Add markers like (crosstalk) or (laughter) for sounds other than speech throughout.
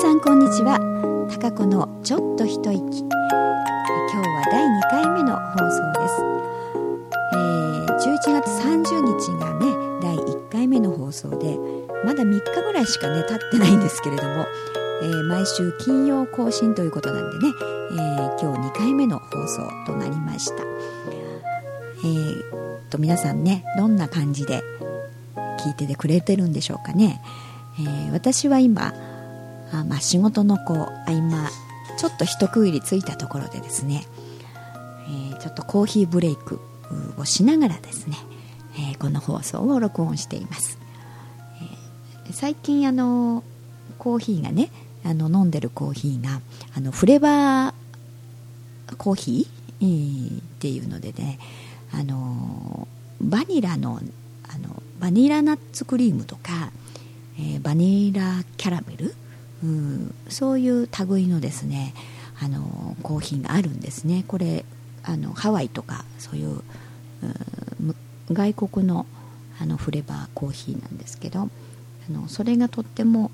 さんこんにちは。高子のちょっと一息。今日は第2回目の放送です、えー、11月30日がね第1回目の放送でまだ3日ぐらいしかね経ってないんですけれども、えー、毎週金曜更新ということなんでね、えー、今日2回目の放送となりました。えー、と皆さんねどんな感じで聞いててくれてるんでしょうかね、え、私は今あ、まあ、仕事のこう合間ちょっと一区切りついたところでですね、えー、ちょっとコーヒーブレイクをしながらですね、えー、この放送を録音しています、えー、最近あのコーヒーがねあの飲んでるコーヒーがあのフレバーコーヒー、えー、っていうのでねあのバニラのあのバニラナッツクリームとか、えー、バニラキャラメル、うん、そういう類のですねあのコーヒーがあるんですね。これあのハワイとかそういう、うん、外国のあのフレバーコーヒーなんですけどあのそれがとっても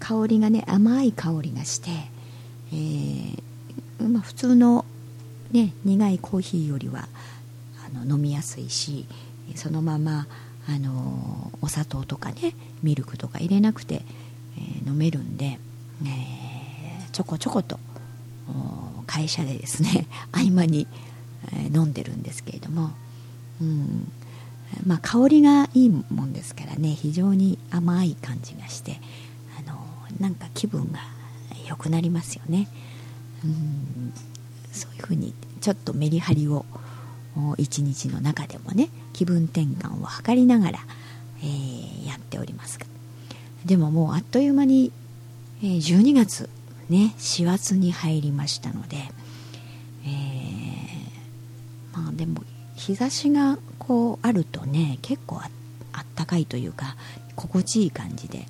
香りがね甘い香りがして、えーまあ、普通の、ね、苦いコーヒーよりはあの飲みやすいしそのままあのお砂糖とかねミルクとか入れなくて、え、飲めるんで、え、ちょこちょこと会社でですね (laughs) 合間に、え、飲んでるんですけれども、うんまあ、香りがいいもんですからね非常に甘い感じがしてあのなんか気分が良くなりますよね、うん、そういうふうにちょっとメリハリを一日の中でもね気分転換を図りながら、えー、やっておりますでももうあっという間に、え、12月ね4月に入りましたので、えー、まあでも日差しがこうあるとね結構あったかいというか心地いい感じで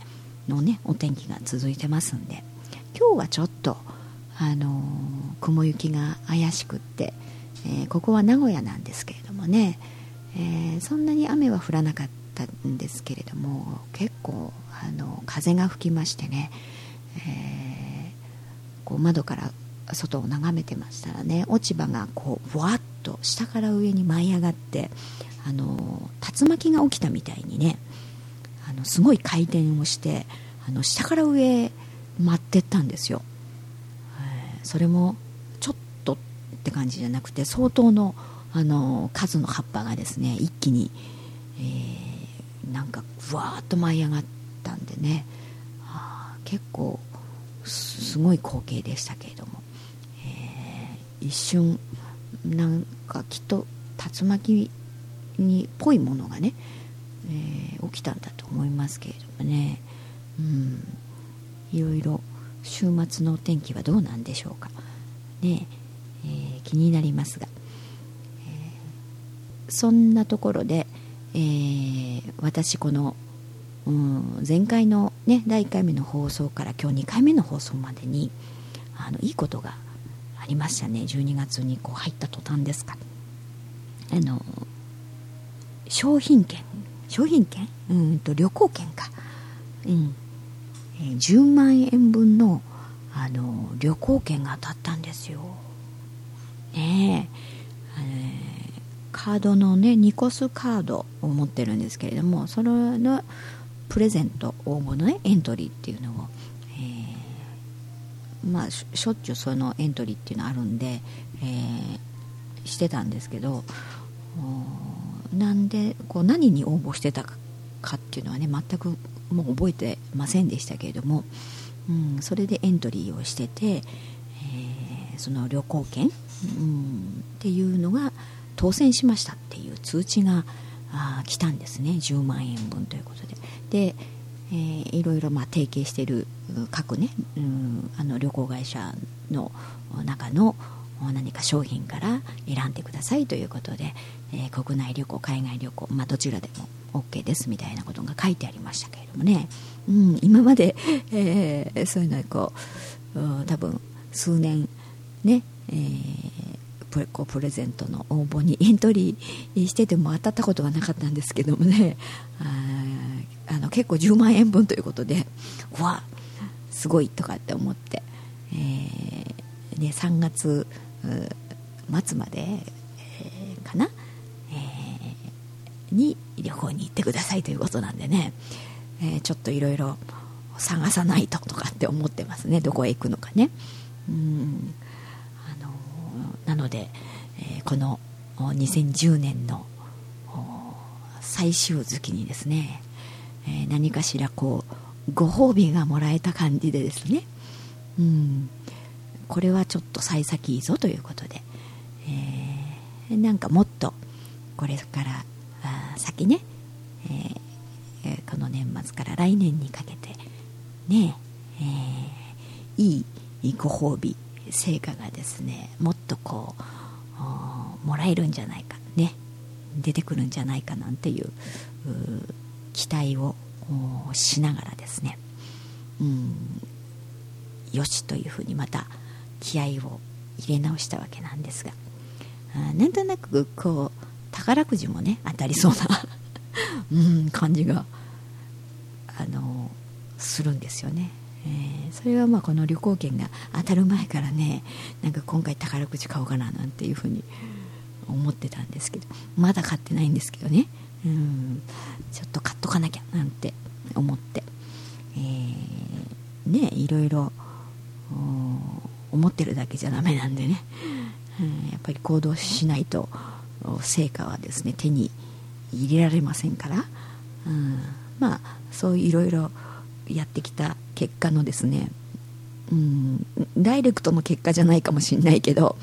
のねお天気が続いてますんで今日はちょっとあのー、雲行きが怪しくってえー、ここは名古屋なんですけれどもね、えー、そんなに雨は降らなかったんですけれども結構あの風が吹きましてね、えー、こう窓から外を眺めてましたらね落ち葉がこうわっと下から上に舞い上がってあの竜巻が起きたみたいにねあのすごい回転をしてあの下から上舞ってったんですよ、それもちょって感じじゃなくて相当のあの数の葉っぱがですね一気に、えー、なんかふわーっと舞い上がったんでね。結構すごい光景でしたけれども、えー、一瞬なんかきっと竜巻にっぽいものがね、えー、起きたんだと思いますけれどもね、うん、いろいろ週末のお天気はどうなんでしょうか。ねえー、気になりますが、え、そんなところで、えー、私この、うん、前回の、ね、第1回目の放送から今日2回目の放送までにあのいいことがありましたね。12月にこう入った途端ですか。あの商品券。商品券？うんと旅行券か、うん。えー、10万円分のあの旅行券が当たったんですよ。ねえ、カードのねニコスカードを持ってるんですけれどもそれのプレゼント応募のねエントリーっていうのを、えー、まあしょっちゅうそのエントリーっていうのあるんで、えー、してたんですけどなんでこう何に応募してたかっていうのはね全くもう覚えてませんでしたけれども、うん、それでエントリーをしてて、えー、その旅行券うんっていうのが当選しましたっていう通知があ来たんですね。10万円分ということで。で、えー、いろいろまあ提携している各ね、うん、あの旅行会社の中の何か商品から選んでくださいということで、えー、国内旅行海外旅行、まあ、どちらでも OK ですみたいなことが書いてありましたけれどもね、うん、今まで、えー、そういうのこう多分数年ねえー、こうプレゼントの応募に (laughs) エントリーしてても当たったことがなかったんですけどもね。(laughs) ああの結構10万円分ということでうわすごいとかって思って、えーね、3月末まで、えー、かな、えー、に旅行に行ってくださいということなんでね、え、ちょっといろいろ探さないととかって思ってますね。どこへ行くのかね。うん。なので、えー、この2010年の最終月にですね、えー、何かしらこうご褒美がもらえた感じでですねうんこれはちょっと幸先いいぞということで、えー、なんかもっとこれから先ね、えー、この年末から来年にかけてね、え、いいご褒美成果がですねもっとこうもらえるんじゃないかね出てくるんじゃないかなんていう期待をしながらですねうんよしというふうにまた気合を入れ直したわけなんですがなんとなくこう宝くじもね当たりそうな (laughs) うん感じがあのするんですよね、えー、それはまあこの旅行券が当たる前からねなんか今回宝くじ買おうかななんていうふうに思ってたんですけどまだ買ってないんですけどねうんちょっと買っとかなきゃなんて思って、えー、ねいろいろ思ってるだけじゃダメなんでね、うん、やっぱり行動しないと成果はですね手に入れられませんから、うん、まあそういろいろやってきた結果のですねうん、ダイレクトの結果じゃないかもしれないけど、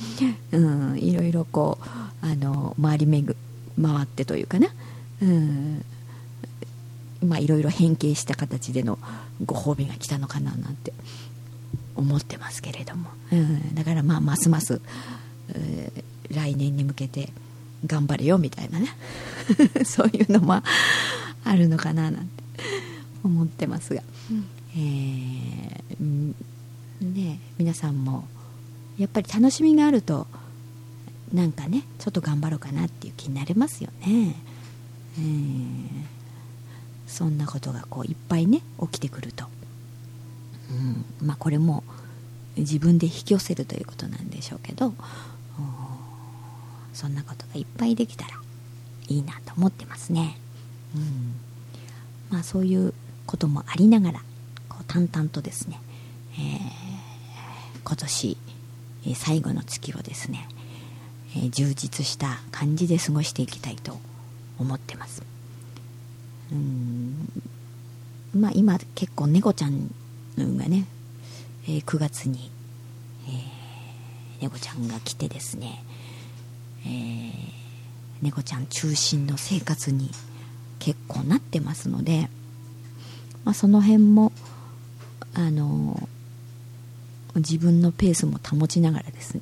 うん、いろいろこうあの周り巡回ってというかな、うん、まあいろいろ変形した形でのご褒美が来たのかななんて思ってますけれども、うん、だからまあますます、来年に向けて頑張れよみたいなね。(laughs) そういうのもあるのかななんて。思ってますが、えー、ね、皆さんもやっぱり楽しみがあるとなんかねちょっと頑張ろうかなっていう気になりますよね、えー、そんなことがこういっぱいね起きてくると、うん。まあ、これも自分で引き寄せるということなんでしょうけどそんなことがいっぱいできたらいいなと思ってますね、うん。まあ、そういうこともありながらこう淡々とですね、えー、今年最後の月をですね、えー、充実した感じで過ごしていきたいと思ってます。うんまあ今結構猫ちゃんがね、えー、9月に、え、猫ちゃんが来てですね、え、猫ちゃん中心の生活に結構なってますので、まあ、その辺もあの自分のペースも保ちながらですね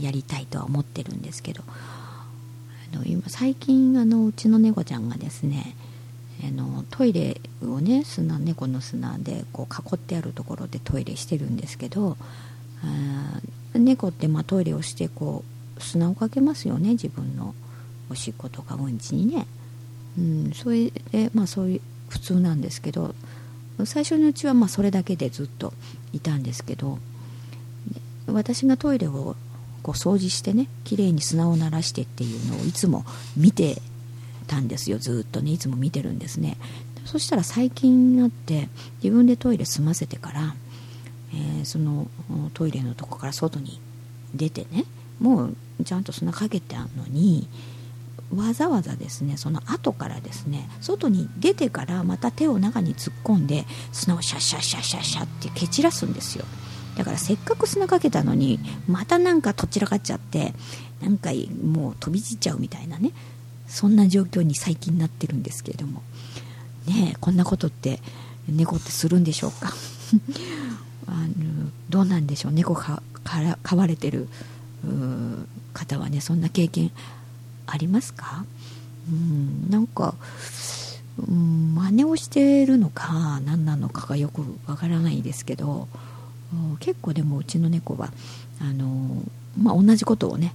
やりたいとは思ってるんですけどあの今最近あのうちの猫ちゃんがですねあのトイレをね砂猫の砂でこう囲ってあるところでトイレしてるんですけどあ猫ってまあトイレをしてこう砂をかけますよね自分のおしっことかうんちにね、うん、それでまあそういう普通なんですけど最初のうちはまそれだけでずっといたんですけど私がトイレをこう掃除してね綺麗に砂を鳴らしてっていうのをいつも見てたんですよ。ずっとねいつも見てるんですね。そしたら最近になって自分でトイレ済ませてから、えー、そのトイレのとこから外に出てねもうちゃんと砂かけてあるのにわざわざですねその後からですね外に出てからまた手を中に突っ込んで砂をシャッシャッシャッシャッシャッって蹴散らすんですよ。だからせっかく砂かけたのにまたなんかとっちらかっちゃってなんかもう飛び散っちゃうみたいなねそんな状況に最近なってるんですけれども。ねこんなことって猫ってするんでしょうか？(laughs) あのどうなんでしょう？猫かから飼われてる方はねそんな経験ありますか？うんなんか、うん、真似をしてるのか何なのかがよくわからないですけど結構でもうちの猫はあの、まあ、同じことをね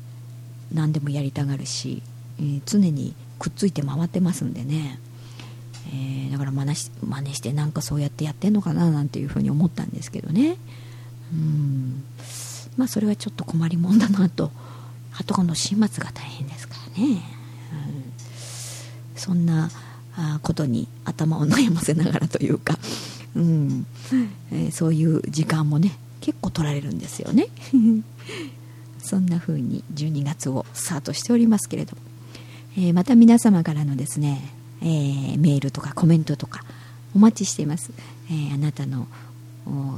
何でもやりたがるし、えー、常にくっついて回ってますんでね、えー、だから真似し真似してなんかそうやってやってんのかななんていうふうに思ったんですけどね。うんまあそれはちょっと困りもんだなとあとこの始末が大変ですからね、うん、そんなことに頭を悩ませながらというか、うん。えー、そういう時間もね結構取られるんですよね。(laughs) そんな風に12月をスタートしておりますけれども、えー、また皆様からのですね、えー、メールとかコメントとかお待ちしています、えー、あなたの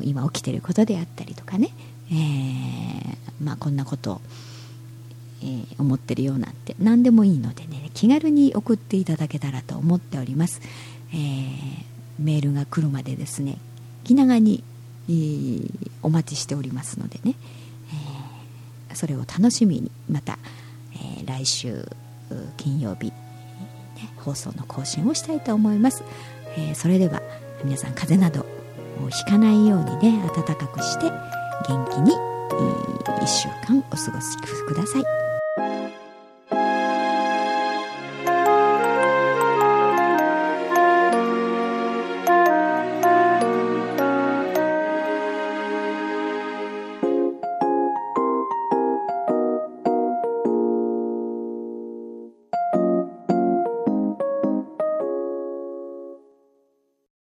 今起きてることであったりとかね、えー、まあ、こんなことを、えー、思ってるようなんて何でもいいのでね気軽に送っていただけたらと思っております、えー、メールが来るまでですね気長に、えー、お待ちしておりますのでね、え、それを楽しみにまた、え来週金曜日、ね、放送の更新をしたいと思います、えそれでは皆さん風邪などひかないようにね暖かくして元気に1週間お過ごしください。